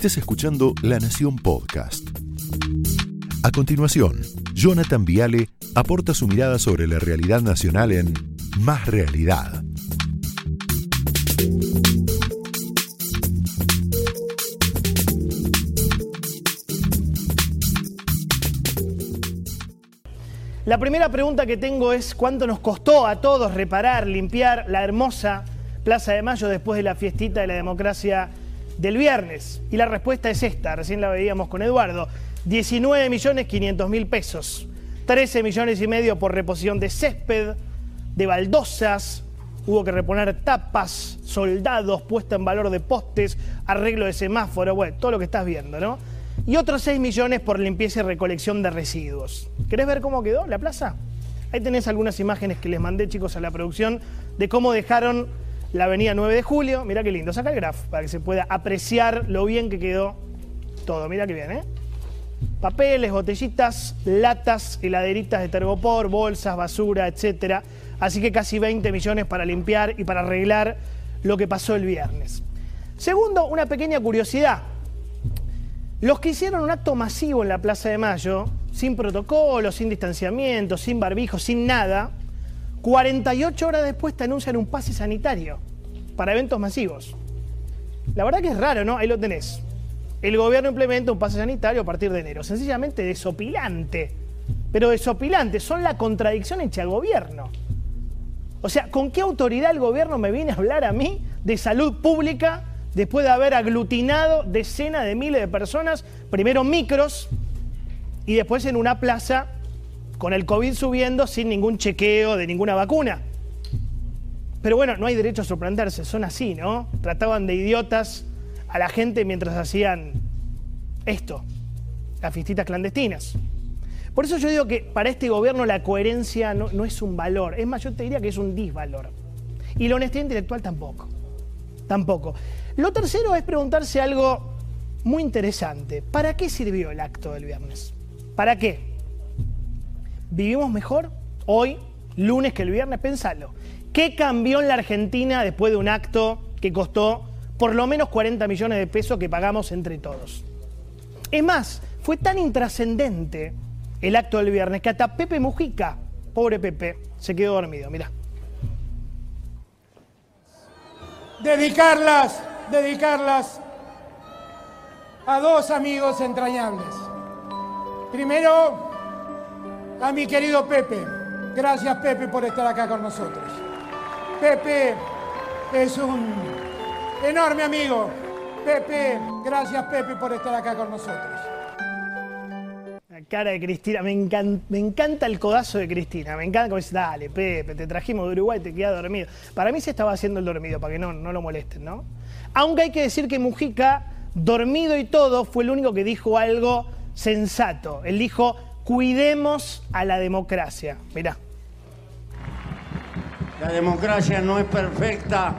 Estés escuchando La Nación Podcast. A continuación, Jonathan Viale aporta su mirada sobre la realidad nacional en Más Realidad. La primera pregunta que tengo es cuánto nos costó a todos reparar, limpiar la hermosa Plaza de Mayo después de la fiestita de la democracia del viernes. Y la respuesta es esta, recién la veíamos con Eduardo, 19 millones 500 mil pesos, 13 millones y medio por reposición de césped, de baldosas, hubo que reponer tapas, soldados, puesta en valor de postes, arreglo de semáforo, bueno, todo lo que estás viendo, ¿no? y otros 6 millones por limpieza y recolección de residuos. ¿Querés ver cómo quedó la plaza? Ahí tenés algunas imágenes que les mandé, chicos, a la producción de cómo dejaron la avenida 9 de julio. Mirá qué lindo, saca el graph para que se pueda apreciar lo bien que quedó todo. Mirá qué bien, ¿eh? Papeles, botellitas, latas, heladeritas de tergopor, bolsas, basura, etc. Así que casi 20 millones para limpiar y para arreglar lo que pasó el viernes. Segundo, una pequeña curiosidad. Los que hicieron un acto masivo en la Plaza de Mayo, sin protocolo, sin distanciamiento, sin barbijo, sin nada, 48 horas después te anuncian un pase sanitario para eventos masivos. La verdad que es raro, ¿no? Ahí lo tenés. El gobierno implementa un pase sanitario a partir de enero. Sencillamente desopilante. Pero desopilante. Son la contradicción hecha al gobierno. O sea, ¿con qué autoridad el gobierno me viene a hablar a mí de salud pública después de haber aglutinado decenas de miles de personas, primero micros y después en una plaza con el COVID subiendo sin ningún chequeo de ninguna vacuna. Pero bueno, no hay derecho a sorprenderse, son así, ¿no? Trataban de idiotas a la gente mientras hacían esto, las fiestitas clandestinas. Por eso yo digo que para este gobierno la coherencia no, no es un valor, es más, yo te diría que es un disvalor. Y la honestidad intelectual tampoco, tampoco. Lo tercero es preguntarse algo muy interesante. ¿Para qué sirvió el acto del viernes? ¿Para qué? ¿Vivimos mejor hoy, lunes, que el viernes? Pensalo. ¿Qué cambió en la Argentina después de un acto que costó por lo menos 40 millones de pesos que pagamos entre todos? Es más, fue tan intrascendente el acto del viernes que hasta Pepe Mujica, pobre Pepe, se quedó dormido. Mirá. Dedicarlas dedicarlas a dos amigos entrañables. Primero, a mi querido Pepe. Gracias Pepe por estar acá con nosotros. Pepe es un enorme amigo. Pepe, gracias Pepe por estar acá con nosotros. La cara de Cristina, me encanta, el codazo de Cristina, me encanta como dice, dale Pepe, te trajimos de Uruguay, te quedas dormido. Para mí se estaba haciendo el dormido, para que no, no lo molesten, ¿no? Aunque hay que decir que Mujica, dormido y todo, fue el único que dijo algo sensato. Él dijo, cuidemos a la democracia. Mirá. La democracia no es perfecta.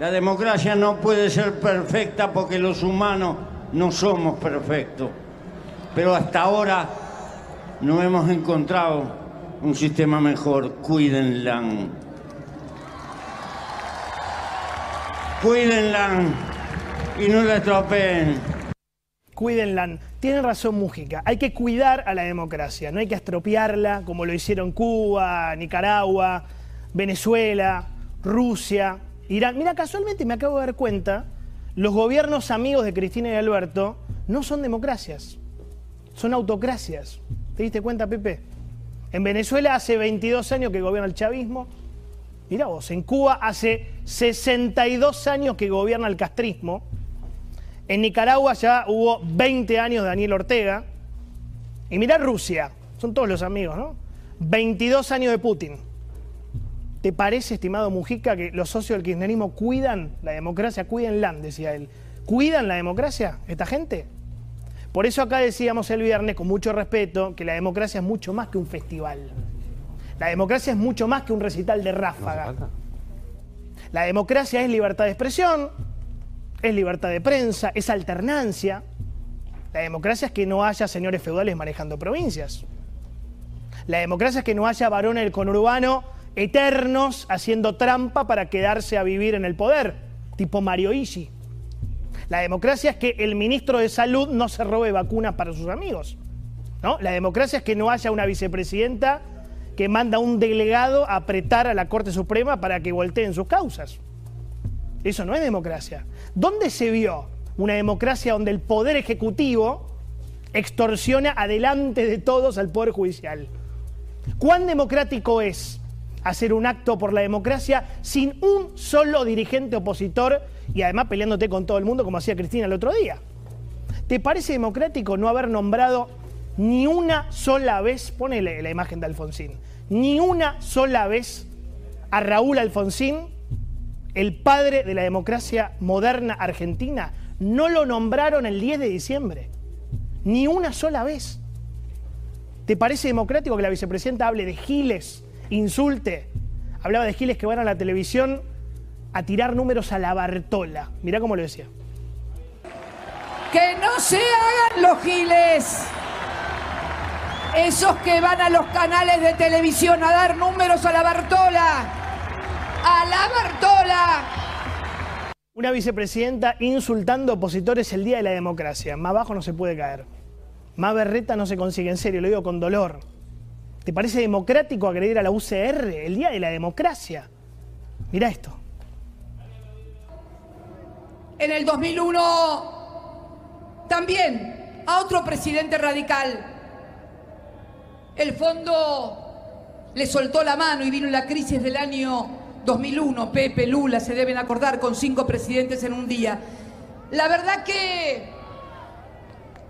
La democracia no puede ser perfecta porque los humanos no somos perfectos. Pero hasta ahora no hemos encontrado un sistema mejor, cuídenla. Cuídenla y no la estropeen. Cuídenla. Tiene razón Mújica, hay que cuidar a la democracia, no hay que estropearla como lo hicieron Cuba, Nicaragua, Venezuela, Rusia, Irán. Mira, casualmente me acabo de dar cuenta, los gobiernos amigos de Cristina y Alberto no son democracias, son autocracias. ¿Te diste cuenta, Pepe? En Venezuela hace 22 años que gobierna el chavismo. Mira vos, en Cuba hace 62 años que gobierna el castrismo. En Nicaragua ya hubo 20 años de Daniel Ortega. Y mirá Rusia, son todos los amigos, ¿no? 22 años de Putin. ¿Te parece, estimado Mujica, que los socios del kirchnerismo cuidan la democracia? Cuídenla, decía él. ¿Cuidan la democracia esta gente? Por eso acá decíamos el viernes, con mucho respeto, que la democracia es mucho más que un festival. La democracia es mucho más que un recital de ráfaga. La democracia es libertad de expresión, es libertad de prensa, es alternancia. La democracia es que no haya señores feudales manejando provincias. La democracia es que no haya varones conurbano eternos haciendo trampa para quedarse a vivir en el poder, tipo Mario Ishi. La democracia es que el ministro de Salud no se robe vacunas para sus amigos. ¿no? La democracia es que no haya una vicepresidenta que manda a un delegado a apretar a la Corte Suprema para que volteen sus causas. Eso no es democracia. ¿Dónde se vio una democracia donde el poder ejecutivo extorsiona adelante de todos al poder judicial? ¿Cuán democrático es hacer un acto por la democracia sin un solo dirigente opositor y además peleándote con todo el mundo como hacía Cristina el otro día? ¿Te parece democrático no haber nombrado ni una sola vez, ponele la imagen de Alfonsín, ni una sola vez a Raúl Alfonsín, el padre de la democracia moderna argentina? No lo nombraron el 10 de diciembre, ni una sola vez. ¿Te parece democrático que la vicepresidenta hable de giles, insulte? Hablaba de giles que van a la televisión a tirar números a la Bartola. Mirá cómo lo decía. Que no se hagan los giles. Esos que van a los canales de televisión a dar números a la Bartola. A la Bartola. Una vicepresidenta insultando opositores el día de la democracia. Más bajo no se puede caer. Más berreta no se consigue, en serio, lo digo con dolor. ¿Te parece democrático agredir a la UCR el día de la democracia? Mira esto. En el 2001 también a otro presidente radical. El fondo le soltó la mano y vino la crisis del año 2001. Pepe, Lula, se deben acordar con cinco presidentes en un día. La verdad que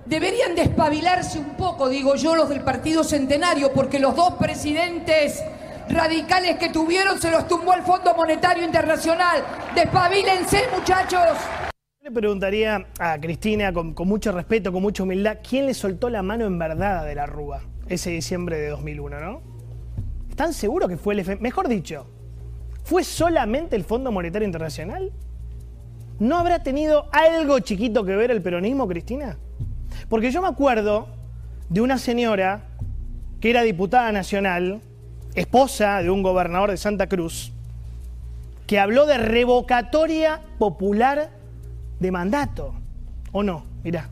deberían despabilarse un poco, digo yo, los del Partido Centenario, porque los dos presidentes radicales que tuvieron se los tumbó el Fondo Monetario Internacional. Despabilense, muchachos. Le preguntaría a Cristina, con, con, mucho respeto, con mucha humildad, ¿quién le soltó la mano en verdad de la Rúa ese diciembre de 2001, no? ¿Están seguros que fue el FMI? Mejor dicho, ¿fue solamente el Fondo Monetario Internacional? ¿No habrá tenido algo chiquito que ver el peronismo, Cristina? Porque yo me acuerdo de una señora que era diputada nacional, esposa de un gobernador de Santa Cruz, que habló de revocatoria popular de mandato. ¿O no? Mirá.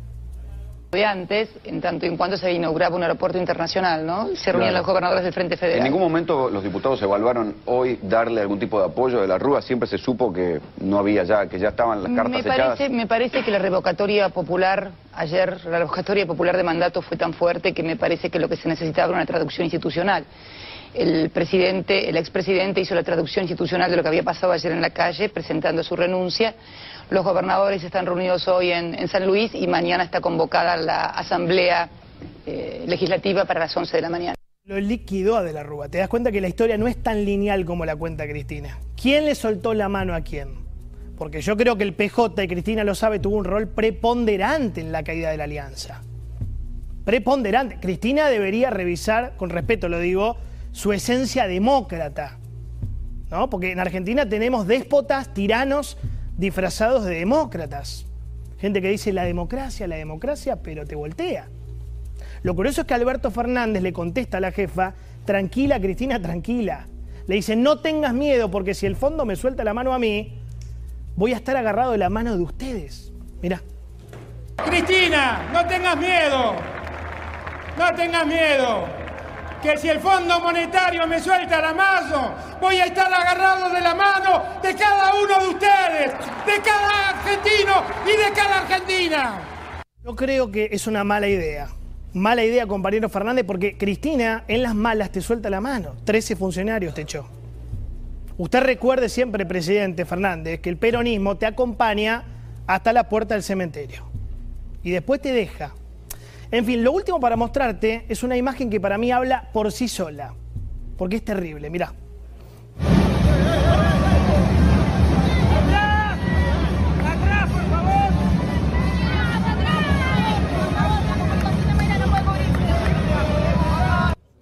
Antes, en tanto y en cuanto se inauguraba un aeropuerto internacional, ¿no? Se reunían Claro. los gobernadores del Frente Federal. En ningún momento los diputados evaluaron hoy darle algún tipo de apoyo de la Rúa. Siempre se supo que no había ya, que ya estaban las cartas me echadas. parece, me parece que la revocatoria popular, ayer, la revocatoria popular de mandato fue tan fuerte que me parece que lo que se necesitaba era una traducción institucional. El presidente, el expresidente hizo la traducción institucional de lo que había pasado ayer en la calle, presentando su renuncia. Los gobernadores están reunidos hoy en, San Luis y mañana está convocada la asamblea eh, legislativa para las 11 de la mañana. Lo liquidó a De la Rúa. Te das cuenta que la historia no es tan lineal como la cuenta Cristina. ¿Quién le soltó la mano a quién? Porque yo creo que el PJ, y Cristina lo sabe, tuvo un rol preponderante en la caída de la alianza. Preponderante. Cristina debería revisar, con respeto lo digo, su esencia demócrata. ¿No? Porque en Argentina tenemos déspotas, tiranos disfrazados de demócratas. Gente que dice la democracia, la democracia, pero te voltea. Lo curioso es que Alberto Fernández le contesta a la jefa, tranquila Cristina, tranquila. Le dice, no tengas miedo porque si el fondo me suelta la mano a mí, voy a estar agarrado de la mano de ustedes. Mirá. Cristina, no tengas miedo. No tengas miedo. Que si el Fondo Monetario me suelta la mano, voy a estar agarrado de la mano de cada uno de ustedes, de cada argentino y de cada argentina. Yo creo que es una mala idea. Mala idea, compañero Fernández, porque Cristina en las malas te suelta la mano. 13 funcionarios te echó. Usted recuerde siempre, presidente Fernández, que el peronismo te acompaña hasta la puerta del cementerio. Y después te deja. En fin, lo último para mostrarte es una imagen que para mí habla por sí sola. Porque es terrible, mirá.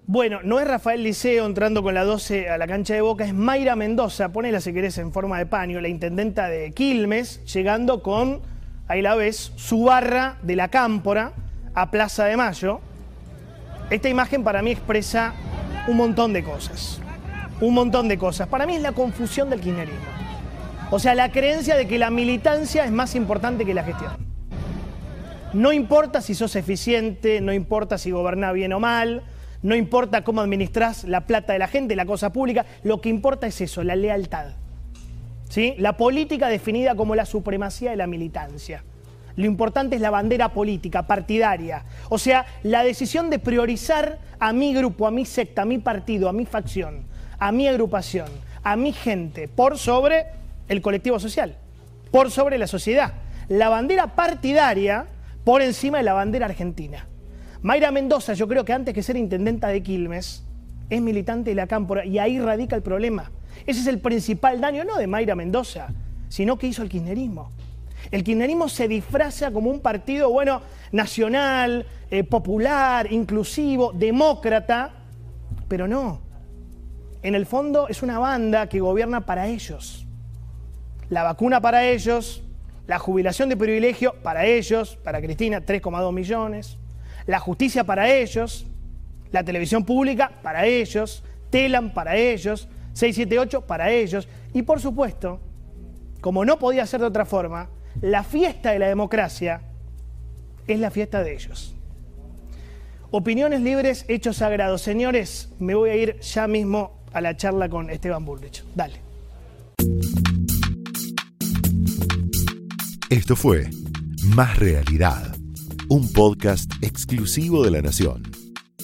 Bueno, no es Rafael Liceo entrando con la 12 a la cancha de Boca, es Mayra Mendoza, ponela si querés en forma de paño, la intendenta de Quilmes, llegando con, ahí la ves, su barra de la Cámpora a Plaza de Mayo. Esta imagen para mí expresa un montón de cosas. un montón de cosas. Para mí es la confusión del kirchnerismo. O sea, la creencia de que la militancia es más importante que la gestión. No importa si sos eficiente, no importa si gobernás bien o mal, no importa cómo administrás la plata de la gente, la cosa pública, lo que importa es eso, la lealtad. ¿Sí? La política definida como la supremacía de la militancia. Lo importante es la bandera política, partidaria. O sea, la decisión de priorizar a mi grupo, a mi secta, a mi partido, a mi facción, a mi agrupación, a mi gente, por sobre el colectivo social, por sobre la sociedad. La bandera partidaria por encima de la bandera argentina. Mayra Mendoza, yo creo que antes que ser intendenta de Quilmes, es militante de la Cámpora y ahí radica el problema. Ese es el principal daño, no de Mayra Mendoza, sino que hizo el kirchnerismo. El kirchnerismo se disfraza como un partido, bueno, nacional, eh, popular, inclusivo, demócrata, pero no. En el fondo es una banda que gobierna para ellos. La vacuna para ellos, la jubilación de privilegio para ellos, para Cristina 3,2 millones, la justicia para ellos, la televisión pública para ellos, Telam para ellos, 678 para ellos y por supuesto, como no podía ser de otra forma, la fiesta de la democracia es la fiesta de ellos. Opiniones libres, hechos sagrados. Señores, me voy a ir ya mismo a la charla con Esteban Bullrich. Dale. Esto fue Más Realidad, un podcast exclusivo de La Nación.